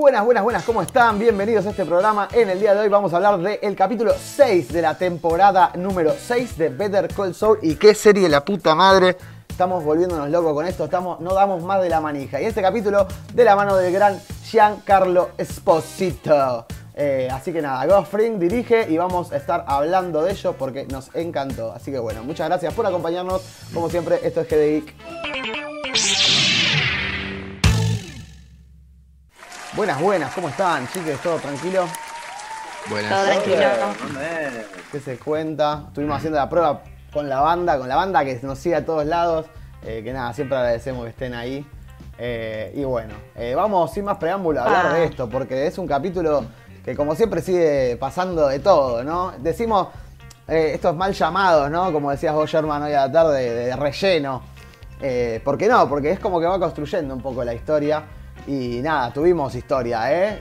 Buenas, buenas, buenas, ¿cómo están? Bienvenidos a este programa. En el día de hoy vamos a hablar del capítulo 6 de la temporada número 6 de Better Call Saul. Y qué serie la puta madre. Estamos volviéndonos locos con esto, estamos, no damos más de la manija. Y este capítulo de la mano del gran Giancarlo Esposito. Eh, así que nada, Goffring dirige y vamos a estar hablando de ello porque nos encantó. Así que bueno, muchas gracias por acompañarnos. Como siempre, esto es GD Buenas, buenas, ¿cómo están, chicos? ¿Todo tranquilo? Buenas. Todo tranquilo. ¿Qué se cuenta? Estuvimos haciendo la prueba con la banda, con la banda que nos sigue a todos lados. eh, que nada, siempre agradecemos que estén ahí. Eh, y bueno, eh, vamos sin más preámbulo a hablar Ah. de esto, porque es un capítulo que como siempre sigue pasando de todo, ¿no? Decimos eh, estos mal llamados, ¿no? Como decías vos, Sherman, hoy a la tarde, de, de relleno. Eh, ¿Por qué no? Porque es como que va construyendo un poco la historia. Y nada, tuvimos historia, ¿eh?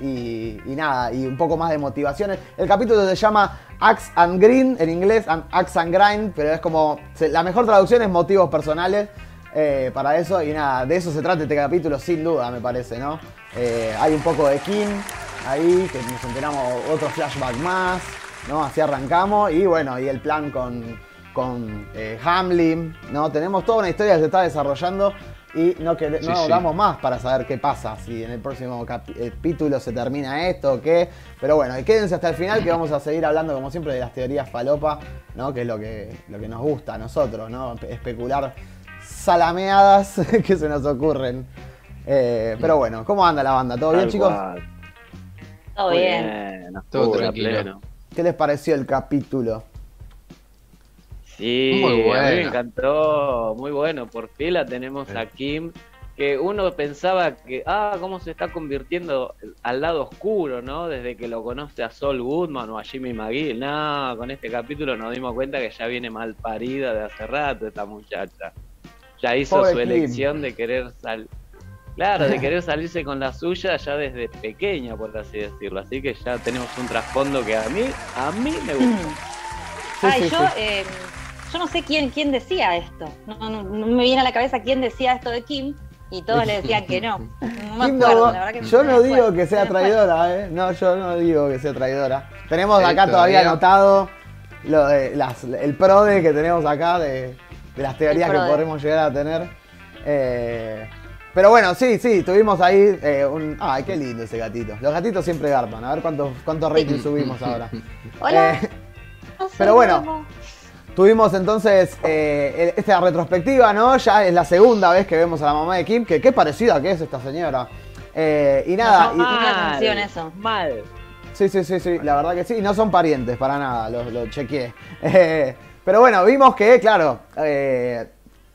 Y, nada, y un poco más de motivaciones. El capítulo se llama Axe and Green, en inglés, Axe and Grind, pero es como. La mejor traducción es motivos personales eh, para eso. Y nada, de eso se trata este capítulo, sin duda, me parece, ¿no? Eh, hay un poco de Kim ahí, que nos enteramos otro flashback más, ¿no? Así arrancamos. Y bueno, y el plan con, con eh, Hamlin, ¿no? Tenemos toda una historia que se está desarrollando y no, quere- Sí, no sí. damos más para saber qué pasa, si en el próximo capítulo se termina esto o qué. Pero bueno, y quédense hasta el final que vamos a seguir hablando como siempre de las teorías falopa, ¿no? Que es lo que, lo que nos gusta a nosotros, ¿no? Especular salameadas que se nos ocurren. Eh, pero bueno, ¿cómo anda la banda? ¿Todo bien, chicos? cual. Todo Muy bien. Todo tranquilo. pleno. ¿Qué les pareció el capítulo? Sí, Muy a mí me bueno. encantó, muy bueno. Por fin la tenemos a Kim, que uno pensaba que, ah, cómo se está convirtiendo al lado oscuro, ¿no? Desde que lo conoce a Sol Goodman o a Jimmy McGill. No, con este capítulo nos dimos cuenta que ya viene mal parida de hace rato esta muchacha. Ya hizo Pobre su Kim. elección de querer salir. Claro, de querer salirse con la suya ya desde pequeña, por así decirlo. Así que ya tenemos un trasfondo que a mí, a mí me gusta. Sí, Ay, sí, yo, sí. eh, yo no sé quién, quién decía esto. No, no, no me viene a la cabeza quién decía esto de Kim y todos le decían que no. No me Kim acuerdo, no- la verdad que yo no digo que sea traidora, ¿eh? No, yo no digo que sea traidora. Tenemos acá todavía todavía. anotado lo de las, el PRODE que tenemos acá de, de las teorías que podremos llegar a tener. Eh, pero bueno, sí, sí, tuvimos ahí eh, un... Ay, qué lindo ese gatito. Los gatitos siempre garpan. A ver cuántos cuántos ratings subimos ahora. Hola. Eh, No sé, pero bueno. Tuvimos entonces eh, esta retrospectiva, ¿no? Ya es la segunda vez que vemos a la mamá de Kim, que qué parecida que es esta señora. Eh, y nada, y- mucho la atención eso. Mal. sí, sí, sí, sí, la verdad que sí, y no son parientes para nada, lo, lo chequeé. Eh, pero bueno, vimos que, claro, eh,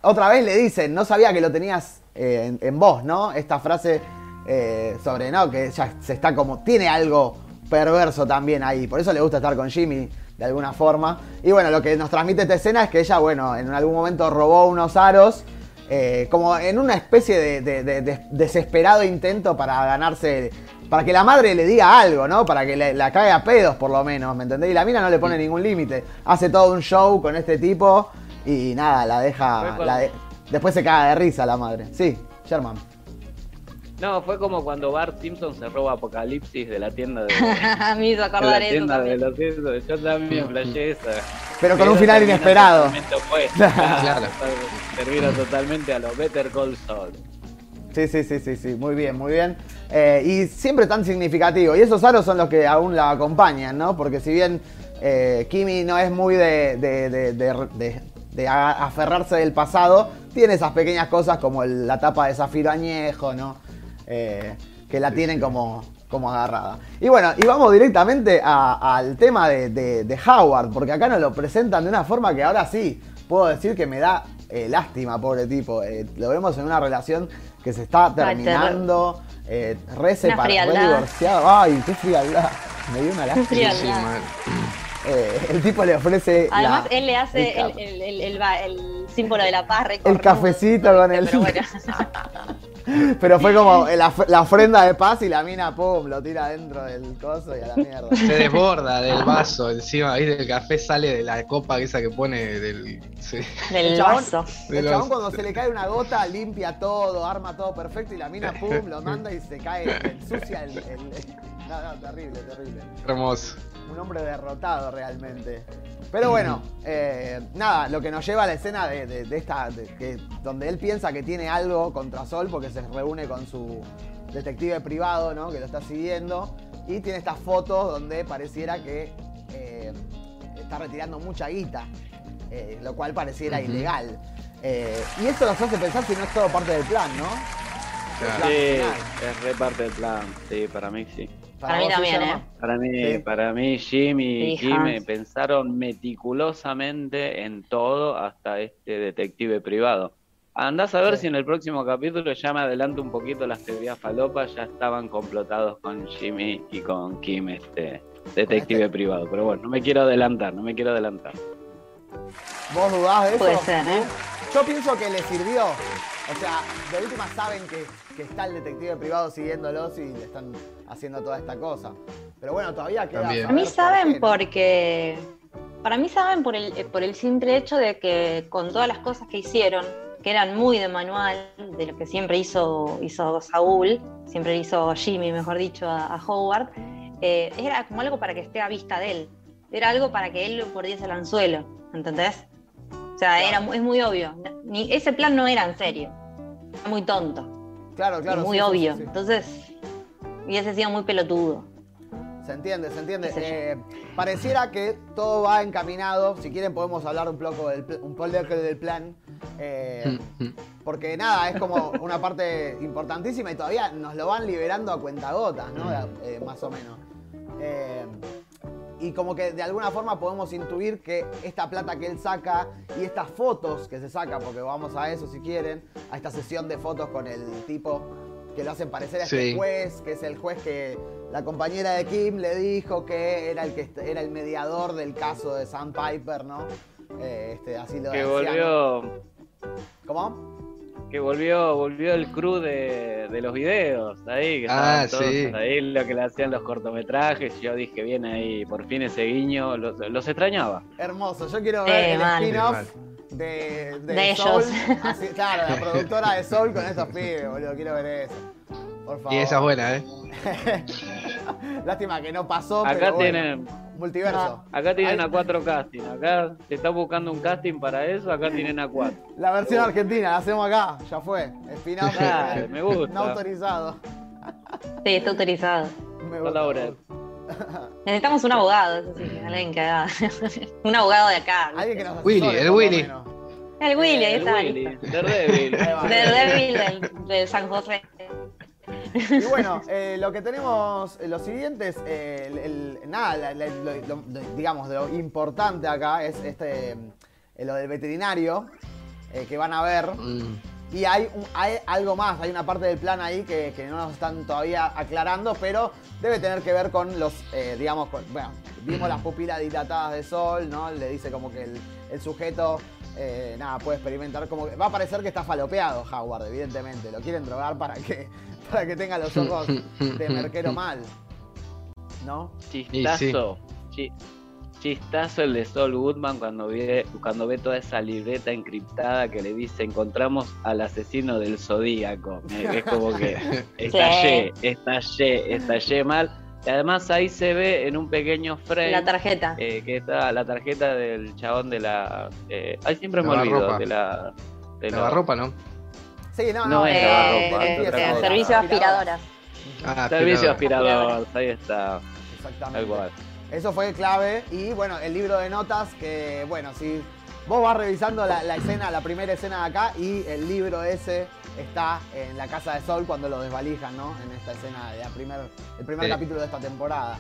otra vez le dicen, no sabía que lo tenías eh, en, en voz, ¿no? Esta frase eh, sobre, ¿no? Que ya se está como, tiene algo perverso también ahí, por eso le gusta estar con Jimmy de alguna forma. Y bueno, lo que nos transmite esta escena es que ella, bueno, en algún momento robó unos aros, eh, como en una especie de, de- de- de desesperado intento para ganarse, para que la madre le diga algo, ¿no? Para que le- la caiga a pedos por lo menos, ¿me entendés? Y la mina no le pone ningún límite, hace todo un show con este tipo y nada, la deja... la después se caga de risa la madre. Sí, Sherman. No, fue como cuando Bart Simpson se roba Apocalipsis de la tienda de, me hizo de acordar la eso tienda de los Simpsons. Yo también flashé esa. Pero con un final inesperado. totalmente opuesto. Claro. Termina totalmente a los Better Call Saul. Sí, sí, sí, sí, sí, muy bien, muy bien. Eh, y siempre tan significativo. Y esos aros son los que aún la acompañan, ¿no? Porque si bien eh, Kimi no es muy de, de- de- de- de- de a- aferrarse del pasado, tiene esas pequeñas cosas como el- la tapa de zafiro añejo, ¿no? Eh, que la tienen como, como agarrada. Y bueno, y vamos directamente al tema de, de- de Howard, porque acá nos lo presentan de una forma que ahora sí puedo decir que me da eh, lástima, pobre tipo. Eh, lo vemos en una relación que se está terminando, eh, re separado, re divorciado. Ay, qué frialdad. Me dio una lástima. Eh, el tipo le ofrece. Además, la- él le hace el el, el, el, el, va- el símbolo de la paz. El cafecito con el- Pero bueno. Pero fue como la, la ofrenda de paz y la mina, pum, lo tira dentro del coso y a la mierda. Se desborda del vaso encima, ¿viste? El café sale de la copa esa que pone del. sí. Del El chabón- vaso. El Del chabón vaso. cuando se le cae una gota limpia todo, arma todo perfecto y la mina, pum, lo manda y se cae, ensucia el... el- No, no, terrible, terrible. Hermoso. Un hombre derrotado realmente. Pero bueno, eh, nada, lo que nos lleva a la escena de, de- de esta, de que, donde él piensa que tiene algo contra Sol porque se reúne con su detective privado, ¿no? Que lo está siguiendo. Y tiene estas fotos donde pareciera que eh, está retirando mucha guita, eh, lo cual pareciera ilegal. Eh, y eso nos hace pensar si no es todo parte del plan, ¿no? Claro. Plan Sí, final. es re parte del plan. Sí, para mí sí. Para mí también. ¿eh? Para mí, Sí. para mí Jim y Sí, eh, pensaron meticulosamente en todo hasta este detective privado. Andás a ver Sí. si en el próximo capítulo ya me adelanto un poquito las teorías falopas, ya estaban complotados con Jimmy y con Kim, este detective este- privado. Pero bueno, no me quiero adelantar, no me quiero adelantar. ¿Vos dudás de eso? Puede ser, ¿eh? Yo pienso que le sirvió. O sea, de última saben que, que está el detective privado siguiéndolos y le están haciendo toda esta cosa. Pero bueno, todavía queda. También. A mí por saben qué, ¿no? porque. Para mí saben por el, por el simple hecho de que con todas las cosas que hicieron, que eran muy de manual, de lo que siempre hizo, hizo Saúl, siempre hizo Jimmy, mejor dicho, a, a Howard, eh, era como algo para que esté a vista de él. Era algo para que él mordiese el anzuelo, ¿entendés? O sea, era, es muy obvio. Ni, ese plan no era en serio. Era muy tonto. Claro, claro. y muy sí, obvio. sí, sí. Entonces, hubiese sido muy pelotudo. Se entiende, se entiende. Eh, pareciera que todo va encaminado. Si quieren podemos hablar un poco del, un poco del plan. Eh, porque nada, es como una parte importantísima y todavía nos lo van liberando a cuentagotas, ¿no? Eh, más o menos. Y como que de alguna forma podemos intuir que esta plata que él saca y estas fotos que se saca, porque vamos a eso si quieren, a esta sesión de fotos con el tipo que lo hacen parecer a este Sí. juez, que es el juez que la compañera de Kim le dijo que era el que era el mediador del caso de Sam Piper, ¿no? Eh, este, así lo Que decían. volvió, ¿Cómo? Que volvió, volvió el crew de, de los videos, ahí, que Ah, estaban todos sí. ahí lo que le hacían los cortometrajes, yo dije, viene ahí, por fin ese guiño, los, los extrañaba. Hermoso, yo quiero Eh, ver el mal. spin-off de, de, De Soul. ellos. Así- claro, la productora de Soul con estos pibes, boludo, quiero ver eso. Por favor. Y esa es buena, ¿eh? Lástima que no pasó, Acá pero bueno. tienen, Multiverso. acá tienen a cuatro casting, acá te estás buscando un casting para eso, acá tienen a cuatro. La versión argentina, la hacemos acá, ya fue. Claro, me gusta. no autorizado. Sí, está autorizado. Me gusta. Necesitamos un abogado, eso sí, alguien que haga. un abogado de acá. Alguien que nos Willy, el Willy. El Willy, ahí El está. Willy, listo. Daredevil. Del San José. Y bueno, eh, lo que tenemos, eh, lo siguiente es, eh, el, el- nada, la- la- lo, lo- lo- digamos, lo importante acá es este, eh, lo del veterinario eh, que van a ver. Mm. Y hay, un- hay algo más, hay una parte del plan ahí que, que no nos están todavía aclarando, pero debe tener que ver con los, digamos, con- bueno, vimos las pupilas dilatadas de sol, ¿no? Le dice como que el, el sujeto, eh, nada, puede experimentar como que... Va a parecer que está falopeado Howard, evidentemente. Lo quieren drogar para que, para que tenga los ojos de merquero mal, ¿no? Chistazo. chi- chistazo el de Saul Goodman cuando ve, cuando ve toda esa libreta encriptada que le dice encontramos al asesino del zodíaco. Es como que estallé, estallé, estallé mal. Y además ahí se ve en un pequeño frame La tarjeta. eh, que está la tarjeta del chabón de la. Eh, ay, siempre me olvido de la. De La ropa, ¿no? Sí, no, No no. es eh, lavarropa, eh, es eh, servicio de aspiradoras. Ah, Servicio aspirador. ahí está. Exactamente. Cual. Eso fue clave. Y bueno, el libro de notas que, bueno, si vos vas revisando la, la escena, la primera escena de acá y el libro ese está en la casa de Sol cuando lo desvalijan, ¿no? En esta escena de la primer, el primer Sí. capítulo de esta temporada.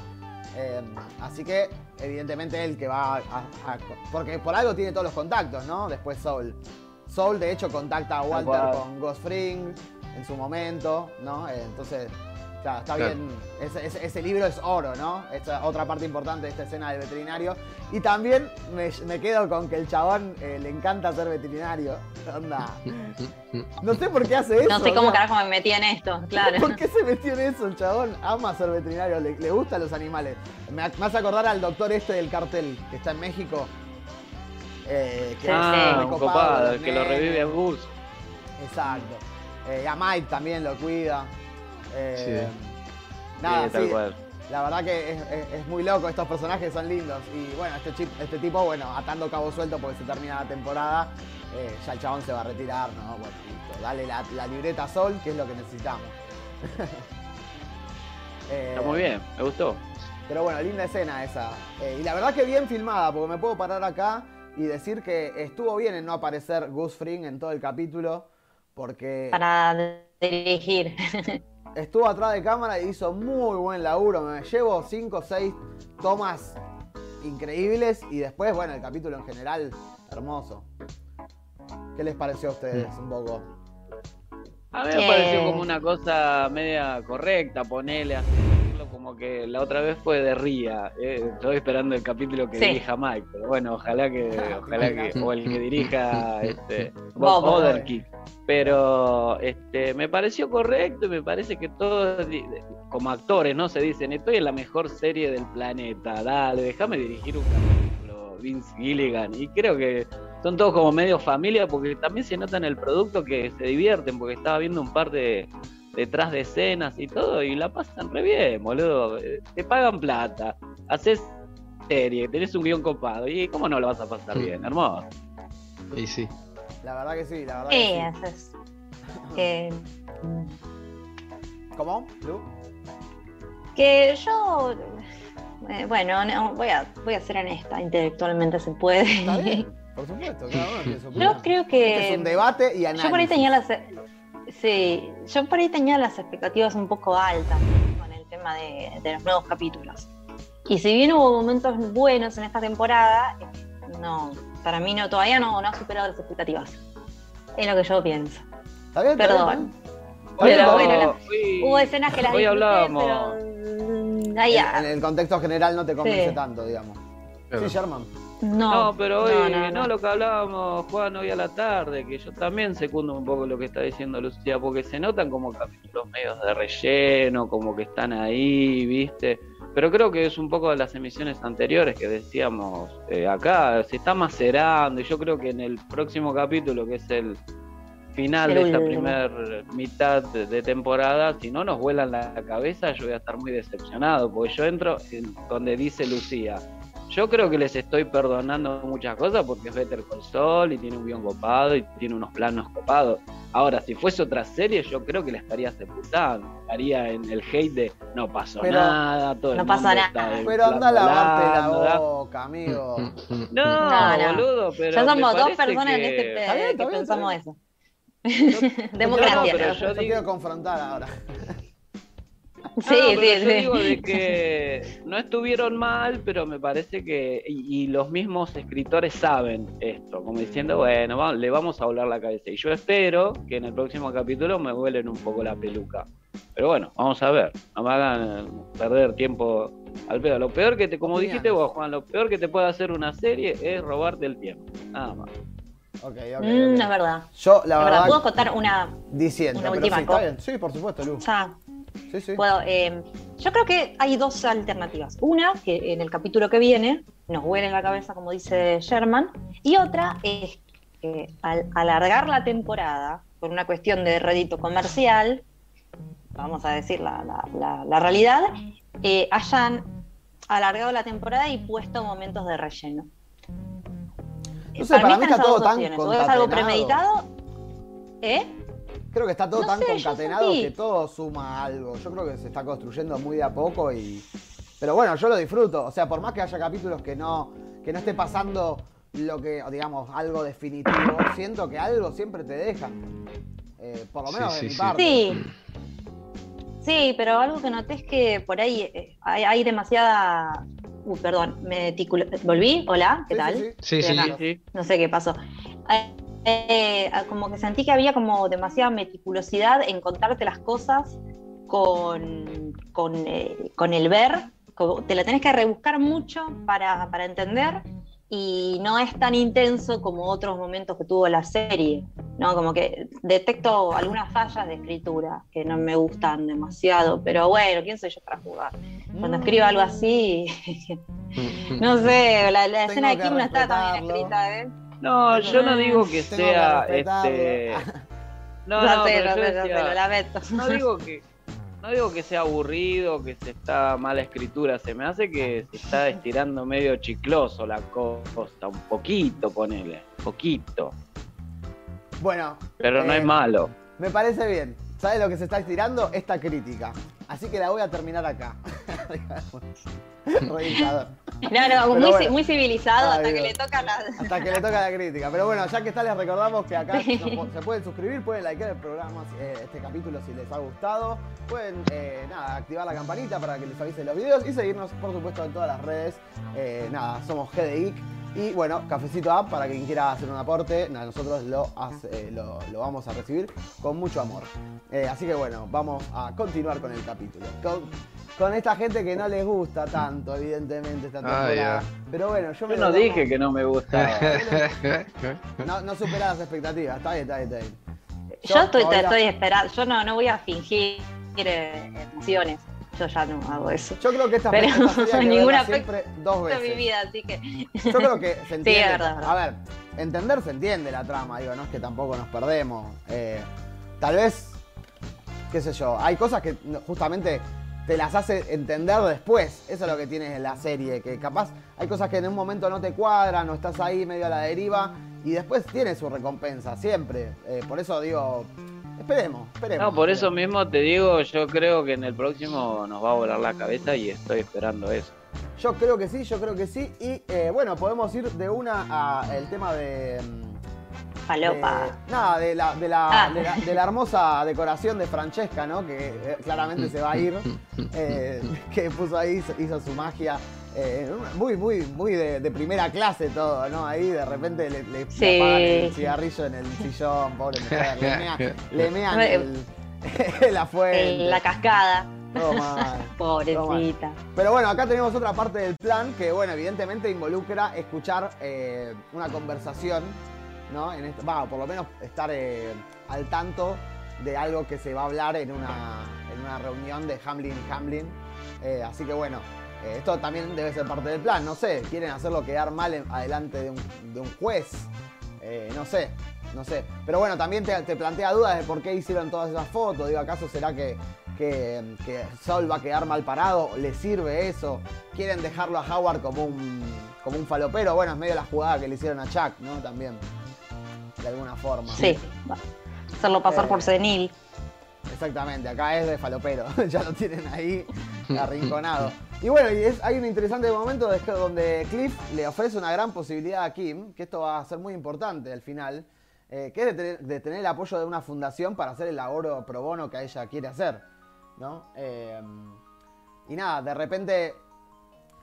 Eh, así que, evidentemente, él que va a, a- Porque por algo tiene todos los contactos, ¿no? Después Soul. Soul, de hecho, contacta a Walter con Ghost Fring en su momento, ¿no? Eh, entonces, Claro, está Claro. bien. Ese, ese- ese libro es oro, ¿no? Esta otra parte importante de esta escena del veterinario. Y también me, me quedo con que el chabón eh, le encanta ser veterinario. Onda. No sé por qué hace eso. No sé cómo o sea, carajo me metí en esto, claro. ¿Por qué se metió en eso el chabón? Ama ser veterinario, le, le gustan los animales. Me, me hace acordar al doctor este del cartel que está en México. Eh, que Sí, es Ah, un copado el que lo revive a. Gus. Exacto. Eh, a Mike también lo cuida. Eh, Nada, Sí, tal sí, la verdad que es, es- es muy loco, estos personajes son lindos. Y bueno, este, chip, este tipo, bueno, atando cabo suelto porque se termina la temporada, eh, ya el chabón se va a retirar, ¿no? Bueno, listo, dale la, la libreta a Sol, que es lo que necesitamos. Está muy bien, me gustó. Pero bueno, linda escena esa. Eh, y la verdad que bien filmada, porque me puedo parar acá y decir que estuvo bien en no aparecer Gus Fring en todo el capítulo, porque Para dirigir. estuvo atrás de cámara y hizo muy buen laburo. Me llevo 5 o 6 tomas increíbles y después, bueno, el capítulo en general, hermoso. ¿Qué les pareció a ustedes un poco? A mí me Eh. pareció como una cosa media correcta, ponele hacerlo como que la otra vez fue de Ría. eh, estoy esperando el capítulo que Sí. dirija Mike, pero bueno, ojalá que, ojalá que, o el que dirija este Bob. Odenkirk. Pero este me pareció correcto y me parece que todos como actores, ¿no? Se dicen, estoy en la mejor serie del planeta, dale, déjame dirigir un capítulo, Vince Gilligan. Y creo que son todos como medio familia porque también se nota en el producto que se divierten porque estaba viendo un par de detrás de escenas y todo y la pasan re bien, boludo. Eh, Te pagan plata, haces serie, tenés un guion copado y cómo no lo vas a pasar bien, hermoso. Y sí. La verdad que sí, la verdad Sí, que sí. Que, ¿Cómo? Lu? que yo, eh, bueno, no, voy, a, voy a ser honesta, intelectualmente se puede. Está bien, por supuesto, cada uno tiene su opinión. Yo creo Este es que un debate y análisis. yo por ahí tenía las sí, yo por ahí tenía las expectativas un poco altas con el tema de, de los nuevos capítulos. Y si bien hubo momentos buenos en esta temporada, eh, no, para mí no, todavía no, no ha superado las expectativas. Es lo que yo pienso. ¿Está bien? ¿Está bien? Perdón. Está bien, Pero bueno, hoy- Hubo escenas que las hoy hablábamos. pero mm, ahí En, el contexto general no te convence Sí. tanto, digamos. Sí, Sherman. No, No, pero hoy, no, no, lo que hablábamos, Juan, hoy a la tarde, que yo también secundo un poco lo que está diciendo Lucía, porque se notan como capítulos medios de relleno, como que están ahí, ¿viste? Pero creo que es un poco de las emisiones anteriores que decíamos eh, acá, se está macerando, y yo creo que en el próximo capítulo, que es el final El de esta último. primer mitad de, de temporada, si no nos vuelan la cabeza, yo voy a estar muy decepcionado, porque yo entro en donde dice Lucía, yo creo que les estoy perdonando muchas cosas porque es Better Call Saul y tiene un guion copado y tiene unos planos copados. Ahora, si fuese otra serie, yo creo que la estaría sepultando. Estaría en el hate de no pasó Pero- nada, todo el No pasa mundo nada. está Pero anda a lavarte la boca, amigo. No, No, no. boludo, pero. ya somos dos personas en que- este pe- Está bien, está que bien, pensamos eso. No, Democracia. pero yo Yo digo- quiero confrontar ahora. Sí, No, pero sí, yo sí. digo de que no estuvieron mal, pero me parece que y, y los mismos escritores saben esto, como diciendo, bueno, va- le vamos a volar la cabeza. Y yo espero que en el próximo capítulo me vuelen un poco la peluca. Pero bueno, vamos a ver, no me hagan perder tiempo al pedo. Lo peor que te, como dijiste vos, Juan, lo peor que te puede hacer una serie es robarte el tiempo. Nada más. Ok, ok. Mm, ok. es verdad. Yo, la verdad, verdad. ¿Puedo contar una, diciendo, una última cosa? Sí, por supuesto, Lu. ya, Sí, sí. puedo, eh, yo creo que hay dos alternativas. Una, que en el capítulo que viene nos huele en la cabeza, como dice Sherman, y otra es que al alargar la temporada, por una cuestión de rédito comercial, vamos a decir la, la- la- la realidad, eh, hayan alargado la temporada y puesto momentos de relleno. No sé, para mí están está todo tan. O es algo premeditado, ¿eh? Creo que está todo No tan sé, concatenado que todo suma algo. Yo creo que se está construyendo muy de a poco y. Pero bueno, yo lo disfruto. O sea, por más que haya capítulos que no, que no esté pasando lo que, digamos, algo definitivo, siento que algo siempre te deja. Eh, por lo menos sí, de mi sí. parte. Sí. Sí, pero algo que noté es que por ahí eh, hay, hay demasiada. Uh, perdón, meticulo... ¿Volví? Hola, ¿qué Sí, tal? sí, sí. Sí, Estoy sí. acá. Sí, sí. No sé qué pasó. Eh, eh, como que sentí que había como demasiada meticulosidad en contarte las cosas con, con, eh, con el ver, como te la tenés que rebuscar mucho para, para entender y no es tan intenso como otros momentos que tuvo la serie, ¿no? Como que detecto algunas fallas de escritura que no me gustan demasiado, pero bueno, ¿quién soy yo para jugar? Cuando escribo algo así, no sé, la, la escena de Kim no está tan bien escrita, ¿eh? No, yo no digo que sea este. No, No, no, sé, pero yo decía- lamento. no digo que no digo que sea aburrido, que se está mala escritura, se me hace que se está estirando medio chicloso la cosa, un poquito ponele, poquito, Bueno, pero no Eh, es malo. me parece bien. ¿Sabes lo que se está estirando? Esta crítica. Así que la voy a terminar acá. Realizador. No, no, muy, bueno. muy civilizado Ay, hasta que le toca la. Hasta que le toca la crítica. Pero bueno, ya que está, les recordamos que acá nos se pueden suscribir, pueden likear el programa, eh, este capítulo si les ha gustado. Pueden, eh, nada, activar la campanita para que les avisen los videos y seguirnos, por supuesto, en todas las redes. Eh, nada, somos GDIC. Y bueno, Cafecito App para quien quiera hacer un aporte, nosotros lo, hace- eh, lo, lo vamos a recibir con mucho amor. Eh, así que bueno, vamos a continuar con el capítulo. Con, con esta gente que no les gusta tanto, evidentemente, esta Ah, temporada. Pero bueno, yo me Yo no tomo- dije que no me gustaba. no, no supera las expectativas, está bien, está bien, está bien. Yo estoy, todavía- estoy esperando, yo no, no voy a fingir eh, emociones, yo ya no hago eso. Yo creo que esta, Pero verla aspecto siempre dos de mi veces. vida, así que. Yo creo que se entiende. es verdad. A ver, entender se entiende la trama, digo, no es que tampoco nos perdemos. Eh, tal vez, qué sé yo, hay cosas que no- justamente te las hace entender después. Eso es lo que tienes en la serie, que capaz hay cosas que en un momento no te cuadran o estás ahí medio a la deriva y después tiene su recompensa, siempre. Eh, por eso digo, esperemos, esperemos. No, por eso mismo te digo, yo creo que en el próximo nos va a volar la cabeza y estoy esperando eso. Yo creo que sí, yo creo que sí. Y eh, bueno, podemos ir de una a el tema de. mm, Falopa. de- nada, de la, de, la, Ah. de, la, de la hermosa decoración de Francesca, ¿no? Que eh, claramente se va a ir. eh, que puso ahí, hizo, hizo su magia. Eh, muy, muy, muy de, de primera clase todo, ¿no? Ahí de repente le, le- apagan el cigarrillo en el sillón, pobre mujer. Le, mea- le mean Me- el, la fuente. En la cascada. todo mal. Pobrecita. Pero bueno, acá tenemos otra parte del plan que, bueno, evidentemente involucra escuchar eh, una conversación, ¿no? En esto, va, por lo menos estar eh, al tanto de algo que se va a hablar en una, en una reunión de Hamlin y Hamlin. Eh, así que bueno, eh, esto también debe ser parte del plan. No sé, quieren hacerlo quedar mal en- adelante de un, de un juez. Eh, no sé, no sé. Pero bueno, también te, te plantea dudas de por qué hicieron todas esas fotos. Digo, ¿acaso será que, que, que Saul va a quedar mal parado? ¿Le sirve eso? ¿Quieren dejarlo a Howard como un, como un falopero? Bueno, es medio la jugada que le hicieron a Chuck, ¿no? También, de alguna forma. Sí. Hacerlo pasar Eh, por senil. Exactamente, acá es de falopero, ya lo tienen ahí arrinconado. Y bueno, y es- hay un interesante momento de- donde Cliff le ofrece una gran posibilidad a Kim, que esto va a ser muy importante al final, eh, que es de tener, de tener el apoyo de una fundación para hacer el laboro pro bono que ella quiere hacer. ¿no? Eh, y nada, de repente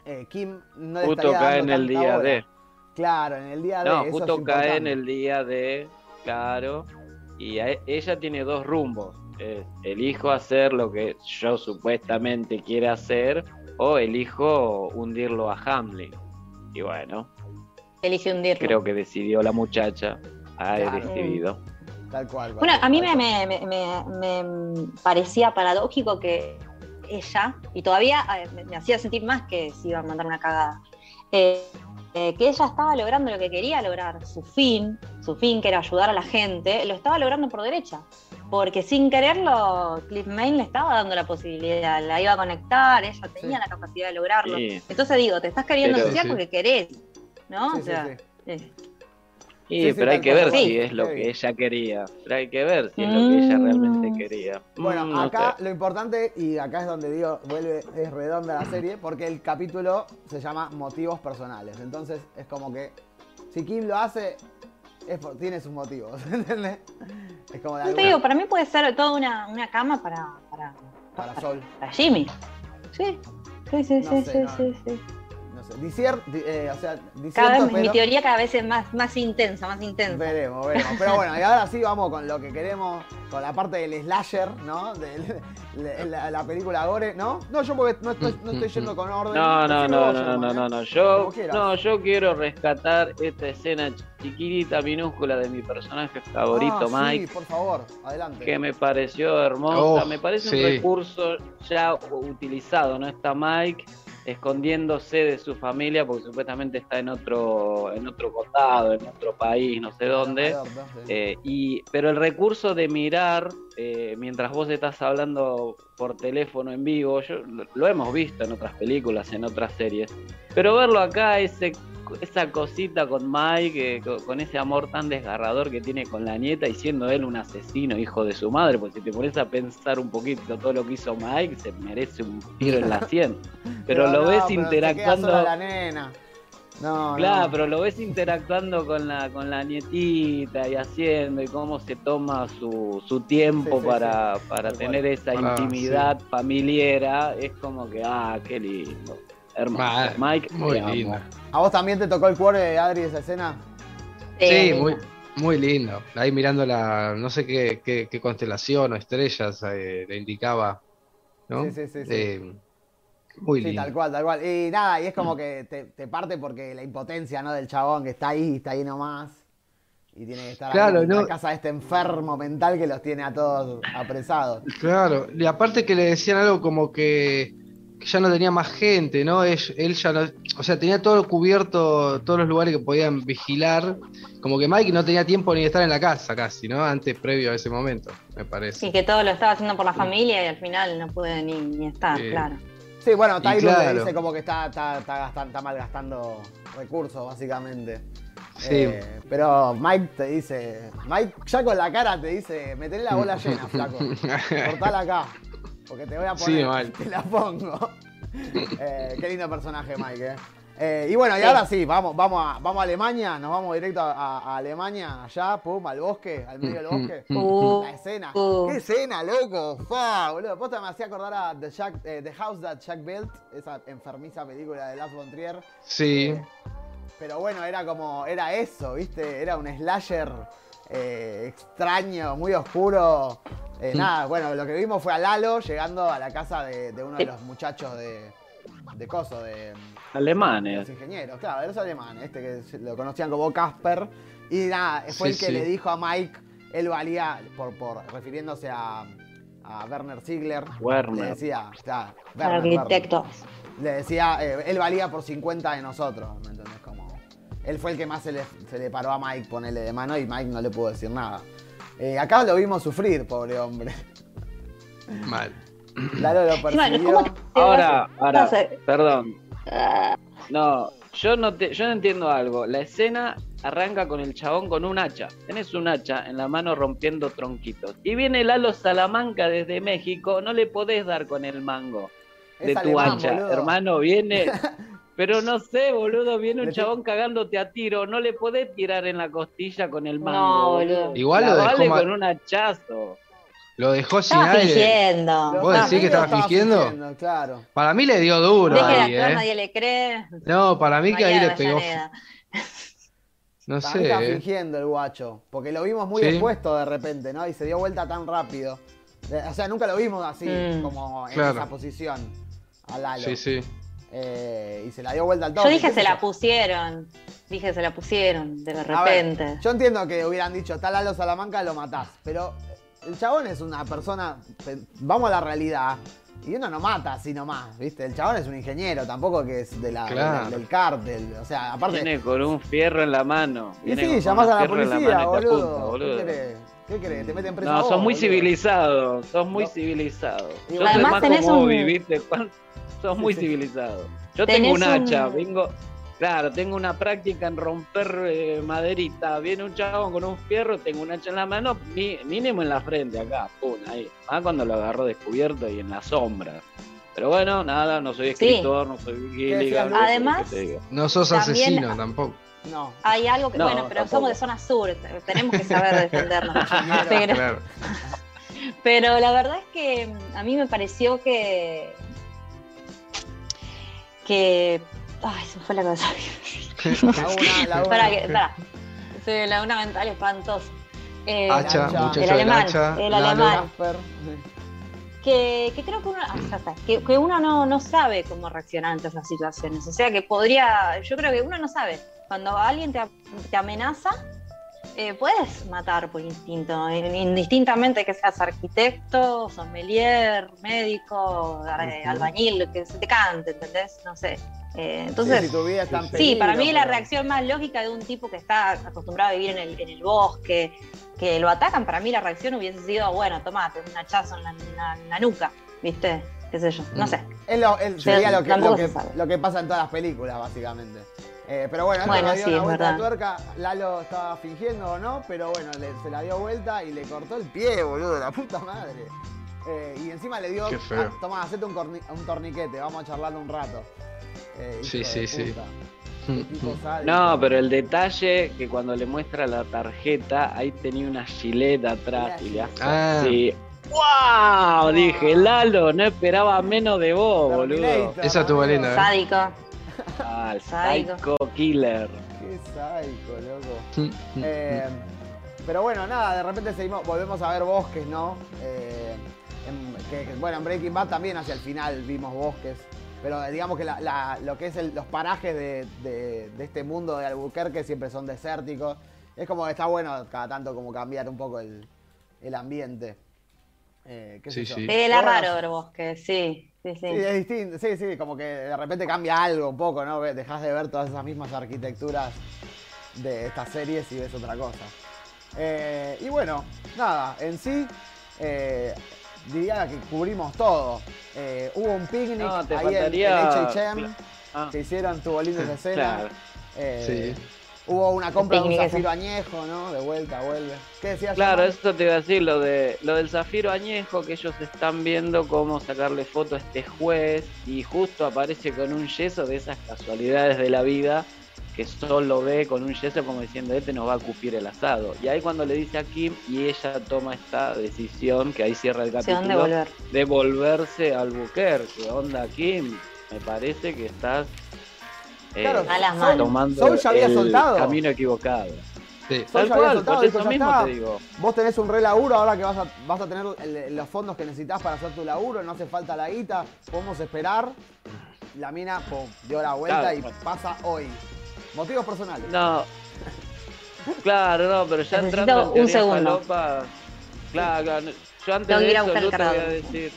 eh, Kim no le Justo cae en el día de. Claro, en el día de. No, eso justo es cae en el día de, claro, y a- ella tiene dos rumbos. Eh, elijo hacer lo que yo supuestamente quiere hacer o elijo hundirlo a Hamlin. Y bueno, Elige hundirlo. creo que decidió la muchacha. Ha Claro. decidido. Tal cual. Bueno, a mí me, me- me- me- me parecía paradójico que ella, y todavía me, me hacía sentir más que si iba a mandar una cagada, eh, eh, que ella estaba logrando lo que quería lograr, su fin, su fin que era ayudar a la gente, lo estaba logrando por derecha. Porque sin quererlo, Cliff Main le estaba dando la posibilidad, la iba a conectar, ella tenía Sí. la capacidad de lograrlo. Sí. Entonces digo, te estás queriendo Pero- asociar Sí. porque querés, ¿no? Sí, o sí, sea, sí. eh, Sí, Sí, sí, pero hay que ver Sí. si es lo que ella quería. Pero hay que ver si es lo que ella Mm. realmente quería. Bueno, Mm, no acá sé. lo importante, y acá es donde digo, vuelve, es redonda la serie, porque el capítulo se llama Motivos Personales. Entonces es como que si Kim lo hace, es por- tiene sus motivos, ¿entendés? Es como de no te digo, para mí puede ser toda una, una cama para, para, para Sol. para Jimmy. Sí, sí, sí, No sí, sé, sí, no. sí, sí. No no sé. Disier, di- eh, o sea, disierto, Cada vez, mi pero- teoría cada vez es más, más intensa, más intensa. Veremos, veremos. Pero bueno, y ahora sí vamos con lo que queremos, con la parte del slasher, ¿no? De, de la, la película Gore, ¿no? No, yo porque no estoy, no estoy yendo con orden. No, no, no, no, no, ¿eh? no, no. Yo, Como quieras. no, yo quiero rescatar esta escena chiquitita, minúscula de mi personaje favorito, Ah, Mike. Sí, por favor, adelante. que me pareció hermosa. Oh, me parece sí. un recurso ya utilizado, ¿no? Está Mike escondiéndose de su familia porque supuestamente está en otro, en otro condado, en otro país, no sé dónde. Eh, y, pero el recurso de mirar eh, mientras vos estás hablando por teléfono en vivo, yo, lo, lo hemos visto en otras películas, en otras series, pero verlo acá, ese, esa cosita con Mike, eh, con, ese amor tan desgarrador que tiene con la nieta y siendo él un asesino, hijo de su madre, porque si te pones a pensar un poquito todo lo que hizo Mike, se merece un tiro en la sien. Pero, lo no, ves pero se queda interactuando... sola la nena. No, Claro, no. pero lo ves interactuando con la con la nietita y haciendo y cómo se toma su, su tiempo Sí, sí, para, para tener esa Para- intimidad familiar. Es como que, ah, qué lindo. Hermoso. Mike, Muy amo. linda. ¿A vos también te tocó el cuore, Adri, esa escena? Sí, Eh, muy, muy lindo. Ahí mirando la, no sé qué, qué, qué constelación o estrellas eh, le indicaba, ¿no? Sí, sí, sí, sí. Eh, muy Sí, lindo. tal cual, tal cual. Y nada, y es como que te, te parte porque la impotencia, ¿no? Del chabón que está ahí, está ahí nomás. Y tiene que estar Claro, ahí en la casa de este enfermo mental que los tiene a todos apresados. Claro, y aparte que le decían algo como que, que ya no tenía más gente, ¿no? Él, él ya no, o sea, tenía todo cubierto, todos los lugares que podían vigilar, como que Mike no tenía tiempo ni de estar en la casa casi, ¿no? Antes, previo a ese momento, me parece. Y que todo lo estaba haciendo por la familia y al final no pude ni, ni estar, Sí. claro. Sí, bueno, Tyler le claro. dice como que está, está, está, gastan- está malgastando recursos, básicamente. Sí. Eh, pero Mike te dice, Mike ya con la cara te dice, metele la bola llena, flaco. Cortala acá. Porque te voy a Sí, poner, mal. te la pongo. Eh, qué lindo personaje, Mike, eh. Eh, y bueno, y Sí. ahora sí, vamos, vamos, a, vamos a Alemania, nos vamos directo a, a Alemania, allá, pum, al bosque, al medio del bosque. Uh, La escena. uh. ¿Qué escena, loco? Fa, boludo. Posta me hacía acordar a The, Jack- eh, The House That Jack Built, esa enfermiza película de Lars von Trier. Sí, Eh, pero bueno, era como, era eso, ¿viste? Era un slasher eh, extraño, muy oscuro. Eh, nada, bueno, lo que vimos fue a Lalo llegando a la casa de, de uno de los muchachos de, de Coso, de, Alemanes. los ingenieros, claro, de los alemanes, este que lo conocían como Casper. Y nada, fue Sí, el que sí. le dijo a Mike, él valía, por, por refiriéndose a, a Werner Ziegler, Werner. le decía, claro, Werner, Arquitecto. le decía, eh, él valía por 50 de nosotros, ¿me entendés? Él fue el que más se le, se le paró a Mike ponerle de mano y Mike no le pudo decir nada. Eh, acá lo vimos sufrir, pobre hombre. mal. Lalo lo persiguió. ¿cómo te Ahora, ahora, perdón. Ah, No, yo no, te, yo no entiendo algo. La escena arranca con el chabón con un hacha. Tenés un hacha en la mano rompiendo tronquitos. Y viene Lalo Salamanca desde México. No le podés dar con el mango Es de tu alemán, hacha. boludo. Hermano, viene. Pero no sé, boludo, viene un chabón cagándote a tiro. No le podés tirar en la costilla con el mango. No, boludo. Igual lo dejó ma- con un hachazo. Lo dejó sin Estaba aire. fingiendo. ¿Vos decís que estaba estaba fingiendo? Claro. Para mí le dio duro Deje de ahí, actuar, ¿eh? nadie le cree. No, para mí que ahí María le pegó. Avellaneda. No Para mí estaba sé. ¿eh? fingiendo el guacho. Porque lo vimos muy Sí. expuesto de repente, ¿no? Y se dio vuelta tan rápido. De- O sea, nunca lo vimos así, Mm. como en Claro. esa posición. A Lalo. Sí, sí. Eh, y se la dio vuelta al todo. Yo dije se la pusieron. Dije se la pusieron de A ver, repente. yo entiendo que hubieran dicho, tal Lalo Salamanca, lo matás. Pero el chabón es una persona. pe- Vamos a la realidad. Y uno no mata así nomás, ¿viste? El chabón es un ingeniero, tampoco que es de la, Claro. del cártel. O sea, aparte. Viene con un fierro en la mano. y sí, llamás a la policía, boludo. apunta, boludo. ¿Qué querés? ¿Qué querés? Te meten preso a No, vos, sos muy boludo. civilizados, sos muy No. civilizados. Y Yo Además más tenés como un-. Sos muy Sí, sí. civilizado. Yo tengo un un- hacha, vengo, claro, tengo una práctica en romper eh, maderita. Viene un chabón con un fierro, tengo un hacha en la mano, mi- mínimo en la frente acá, pum, ahí. Más cuando lo agarro descubierto y en la sombra. Pero bueno, nada, no soy Sí. escritor, no soy Gilligan. no sé Además-. No sos También- asesino tampoco. No. Hay algo que, No, bueno, pero tampoco. somos de zona sur, tenemos que saber defendernos. pero, Claro. pero la verdad es que a mí me pareció que, que Ay, se me fue la cabeza. La una, la una. Para que, para. Sí, la una mental espantosa. Eh, Hacha, El alemán, hacha. el alemán. Que, que creo que uno, ah, que, que uno no, no sabe cómo reaccionar ante esas situaciones. O sea que podría, yo creo que uno no sabe. Cuando alguien te, te amenaza, eh, puedes matar por instinto, in- indistintamente que seas arquitecto, sommelier, médico, eh, albañil, que se te cante, ¿entendés? No sé. Eh, Sí, entonces, si tu vida está en Sí, peligro, para mí la pero- reacción más lógica de un tipo que está acostumbrado a vivir en el, en el bosque, que lo atacan, para mí la reacción hubiese sido, bueno, tomate un hachazo en la, en la- en la nuca, ¿viste? ¿Qué sé yo? No Mm. sé. Es lo, es- sería lo que, lo que pasa en todas las películas, básicamente. Eh, pero bueno, esto Bueno, le dio sí, una vuelta de tuerca. Lalo estaba fingiendo o no, pero bueno, le- se la dio vuelta y le cortó el pie, boludo, la puta madre. Eh, y encima le dio. "Ah, Tomá, hacete un, corni- un torniquete, vamos a charlar un rato. Eh, Sí, sí, sí. Qué tipo sádico. No, pero el detalle que cuando le muestra la tarjeta, ahí tenía una gilet atrás y le hace Ah. así. ¡Wow! Dije, Lalo, no esperaba menos de vos, boludo. Esa estuvo linda, ¿eh? Sádico. Ah, el. Psycho Killer. Qué sádico, loco. Mm, Eh, pero bueno, nada, de repente seguimos, volvemos a ver bosques, ¿no? Eh, en- que, que, bueno, en Breaking Bad también hacia el final vimos bosques. Pero eh, digamos que la- la- lo que es el- los parajes de, de- de este mundo de Albuquerque siempre son desérticos. Es como que está bueno cada tanto como cambiar un poco el, el ambiente. Eh, qué sé Sí, yo. raro ver bosque, sí, sí, sí. Sí, es distinto. Sí, sí, como que de repente cambia algo un poco, ¿no? Dejas de ver todas esas mismas arquitecturas de estas series y ves otra cosa. Eh, y bueno, nada, en sí, eh, diría que cubrimos todo. Eh, hubo un picnic No, ahí en- faltaría- en H&M Ah, que hicieron, esa escena. claro. Eh, Sí. Hubo una compra de un zafiro añejo, ¿no? De vuelta, vuelve. ¿Qué decías? Claro, Germán? eso te iba a decir, lo de lo del zafiro añejo, que ellos están viendo cómo sacarle foto a este juez y justo aparece con un yeso de esas casualidades de la vida que solo ve con un yeso como diciendo, este nos va a cupir el asado. Y ahí cuando le dice a Kim y ella toma esta decisión, que ahí cierra el Opción de capítulo, volver. de volverse al Albuquerque. onda Kim? Me parece que estás Claro, A las manos. tomando Sol ya había el soltado. camino equivocado. Sí. Sol ya había soltado, por dijo, eso "Ya mismo está". te digo. Vos tenés un re laburo ahora que vas a, vas a tener el- los fondos que necesitas para hacer tu laburo, no hace falta la guita, podemos esperar. La mina pum, dio la vuelta Claro, y bueno. pasa hoy. Motivos personales. No. Claro, no, pero ya Necesito entrando en un segundo. falopa, Claro, claro, yo antes Tengo de a eso buscar yo el te voy a cargador. decir.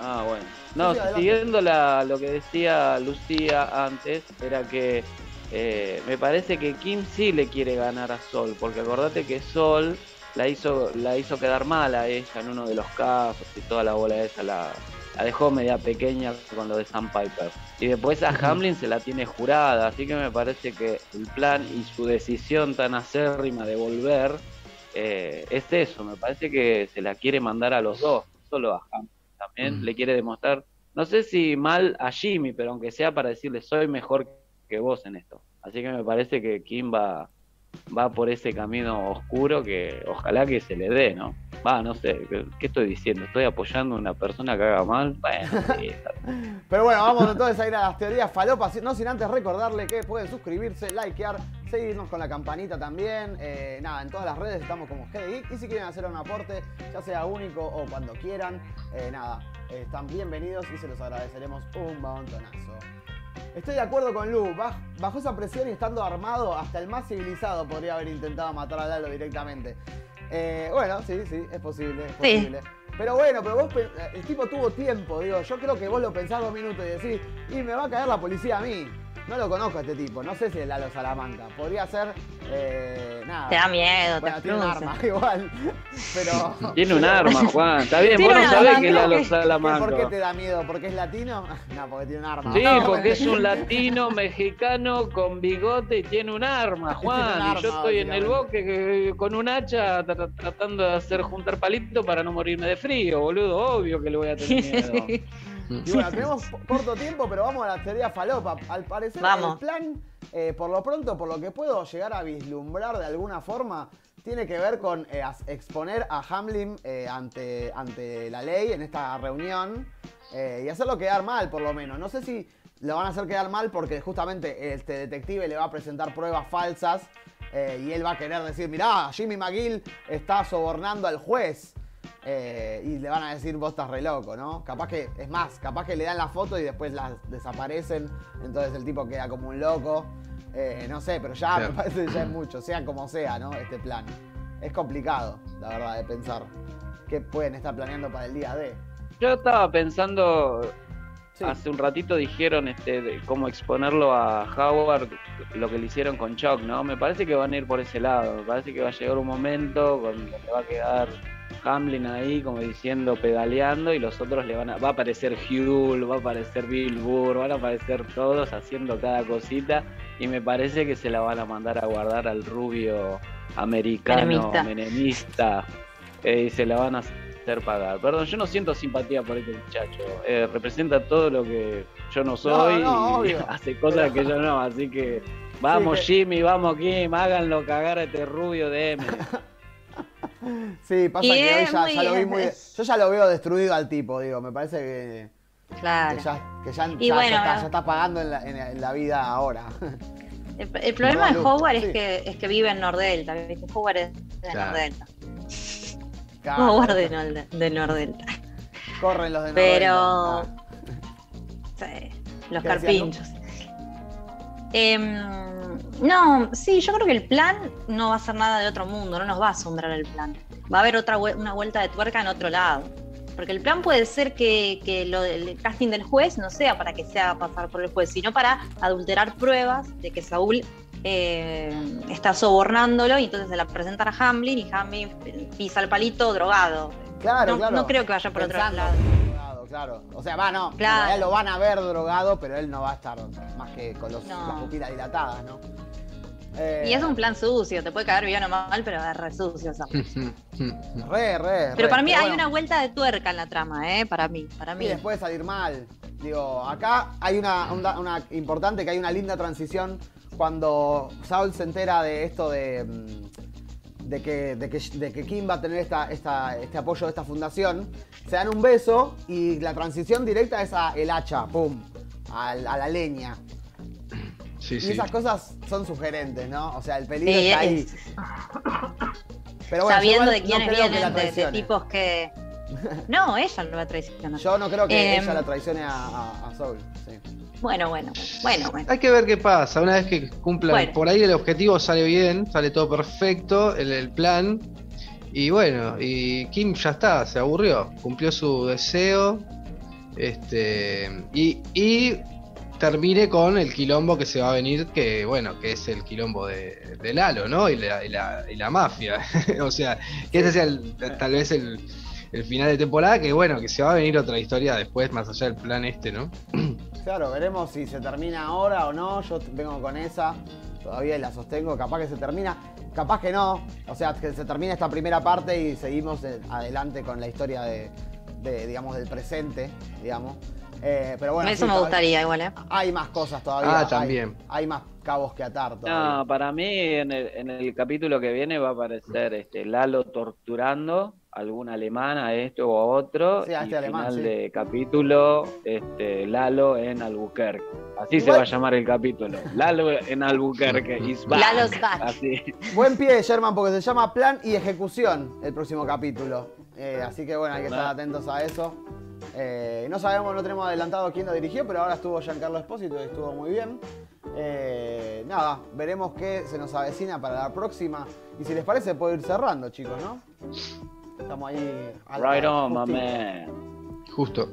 Ah, bueno. No, Sí, sí, adelante. siguiendo la, lo que decía Lucía antes, era que eh, me parece que Kim sí le quiere ganar a Sol, porque acordate que Sol la hizo, la hizo quedar mal a ella en uno de los casos y toda la bola esa la, la dejó media pequeña con lo de Sam Piper. Y después a. Hamlin se la tiene jurada, así que me parece que el plan y su decisión tan acérrima de volver eh, es eso, me parece que se la quiere mandar a los dos, no solo a Hamlin, también Mm. le quiere demostrar, no sé si mal a Jimmy, pero aunque sea para decirle soy mejor que vos en esto. Así que me parece que Kim va, va por ese camino oscuro que ojalá que se le dé, ¿no? Va, no sé, ¿qué, estoy diciendo? ¿Estoy apoyando a una persona que haga mal? Bueno, sí, Pero bueno, vamos entonces a ir a las teorías falopas, no sin antes recordarle que pueden suscribirse, likear, seguirnos con la campanita también. Eh, nada, en todas las redes estamos como GDI y si quieren hacer un aporte, ya sea único o cuando quieran, eh, nada, eh, están bienvenidos y se los agradeceremos un montonazo. Estoy de acuerdo con Lu, baj- bajo esa presión y estando armado, hasta el más civilizado podría haber intentado matar a Lalo directamente. Eh, bueno, sí, sí, es posible, es Sí. posible. Pero bueno, pero vos, pe- el tipo tuvo tiempo, digo, yo creo que vos lo pensás dos minutos y decís, y me va a caer la policía a mí. No lo conozco a este tipo, no sé si es Lalo Salamanca. Podría ser, eh, nada. Te da miedo, Bueno, te tiene un arma, igual. Pero. Tiene un arma, Juan. Está bien, vos no sabés que es creo la que- los Salamanca. ¿Por qué te da miedo? ¿Porque es latino? No, porque tiene un arma. Sí, No, porque es un latino mexicano con bigote y tiene un arma, Juan. Tiene un arma, y yo estoy en el bosque que- con un hacha tra- tratando de hacer juntar palitos para no morirme de frío, boludo. Obvio que le voy a tener miedo. Y bueno, tenemos corto tiempo, pero vamos a la teoría falopa. Al parecer, Vamos. el plan, eh, por lo pronto, por lo que puedo llegar a vislumbrar de alguna forma, tiene que ver con eh, exponer a Hamlin eh, ante, ante la ley en esta reunión y hacerlo quedar mal, por lo menos. No sé si lo van a hacer quedar mal porque justamente este detective le va a presentar pruebas falsas y él va a querer decir, mirá, Jimmy McGill está sobornando al juez. Eh, y le van a decir, vos estás re loco, ¿no? Capaz que, es más, capaz que le dan la foto y después las desaparecen, entonces el tipo queda como un loco. Eh, no sé, pero ya me parece que ya es mucho, sea como sea, ¿no? Este plan. Es complicado, la verdad, de pensar qué pueden estar planeando para el día D. Yo estaba pensando, hace un ratito dijeron este, cómo exponerlo a Howard, lo que le hicieron con Chuck, ¿no? Me parece que van a ir por ese lado, me parece que va a llegar un momento donde va a quedar Hamlin ahí como diciendo pedaleando y los otros le van a va a aparecer Hugh, va a aparecer Bill Burr, van a aparecer todos haciendo cada cosita y me parece que se la van a mandar a guardar al rubio americano menemista, eh, y se la van a hacer pagar. Perdón, yo no siento simpatía por este muchacho. Eh, representa todo lo que yo no soy y hace cosas que yo no, así que vamos Jimmy, vamos Kim, háganlo cagar a este rubio de M. Sí, pasa que hoy ya, lo vi muy. Yo ya lo veo destruido al tipo, digo, me parece que. Claro. Que ya, ya, está, pagando en la, en la, vida ahora. El, problema de Howard es, que, es que vive en Nordelta. Howard es de Nordelta. Howard de, de Nordelta. Corren los de Nordelta. Pero. Ah. Sí, los carpinchos. Em, no, sí, yo creo que el plan no va a ser nada de otro mundo, no nos va a asombrar el plan. Va a haber otra una vuelta de tuerca en otro lado. Porque el plan puede ser que, lo del casting del juez no sea para que se haga pasar por el juez, sino para adulterar pruebas de que Saúl eh, está sobornándolo y entonces se la presentan a Hamlin y Hamlin pisa el palito drogado. Claro, claro. No creo que vaya por otro lado claro. O sea, va, no. Claro. lo van a ver drogado, pero él no va a estar más que con los, las pupilas dilatadas, ¿no? Eh, y es un plan sucio, te puede caer bien o mal, pero es re sucio esa Re, re. Pero para mí hay una vuelta de tuerca en la trama, ¿eh? Para mí, para mí. Y después salir mal. Digo, acá hay una, una, importante que hay una linda transición cuando Saul se entera de esto de, mm, de, que, de, que, de que Kim va a tener esta, esta, este apoyo de esta fundación se dan un beso y la transición directa es a el hacha, pum, a, la leña. Sí, y esas cosas son sugerentes, ¿no? O sea, el peligro está ahí. Pero bueno, Sabiendo de quiénes vienen, de, tipos que. No, ella no la traiciona. Yo no creo que ella em, la traicione a, a, Soul. Sí. Bueno, bueno, bueno, bueno. Hay que ver qué pasa. Una vez que cumplan por ahí el objetivo sale bien, sale todo perfecto, el, el plan. Y bueno, y Kim ya está, se aburrió, cumplió su deseo. Este, y, y termine con el quilombo que se va a venir, que bueno, que es el quilombo de, Lalo, ¿no? Y la, y la, y la mafia. o sea, que ese sea tal vez el, el, final de temporada, que bueno, que se va a venir otra historia después, más allá del plan este, ¿no? claro, veremos si se termina ahora o no. Yo vengo con esa, todavía la sostengo, capaz que se termina. Capaz que no, o sea, que se termine esta primera parte y seguimos adelante con la historia de, digamos, del presente, digamos. Eh, pero bueno, eso me gustaría igual, ¿eh? Hay más cosas todavía. Ah, también. Hay, más cabos que atar todavía. No, para mí en el, capítulo que viene va a aparecer este Lalo torturando algún alemán a esto o a otro. Sí, a este y final de capítulo, este, Lalo en Albuquerque. Así se va a llamar el capítulo. Lalo en Albuquerque. Is Lalo's back. Así. Buen pie, Sherman, porque se llama Plan y Ejecución el próximo capítulo. Eh, así que bueno, hay que estar atentos a eso. Eh, no sabemos, no tenemos adelantado quién lo dirigió, pero ahora estuvo Giancarlo Espósito y estuvo muy bien. Eh, nada, veremos qué se nos avecina para la próxima. Y si les parece, puedo ir cerrando, chicos, ¿no? Estamos ahí. right on, my man. Justo.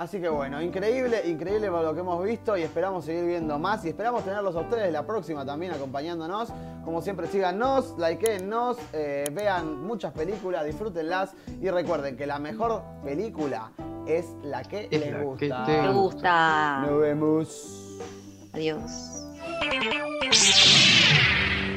Así que bueno, increíble, increíble lo que hemos visto y esperamos seguir viendo más y esperamos tenerlos a ustedes la próxima también acompañándonos. Como siempre, síganos, likeennos, eh, vean muchas películas, disfrútenlas y recuerden que la mejor película es la que les gusta. Que te gusta. Nos vemos. Adiós.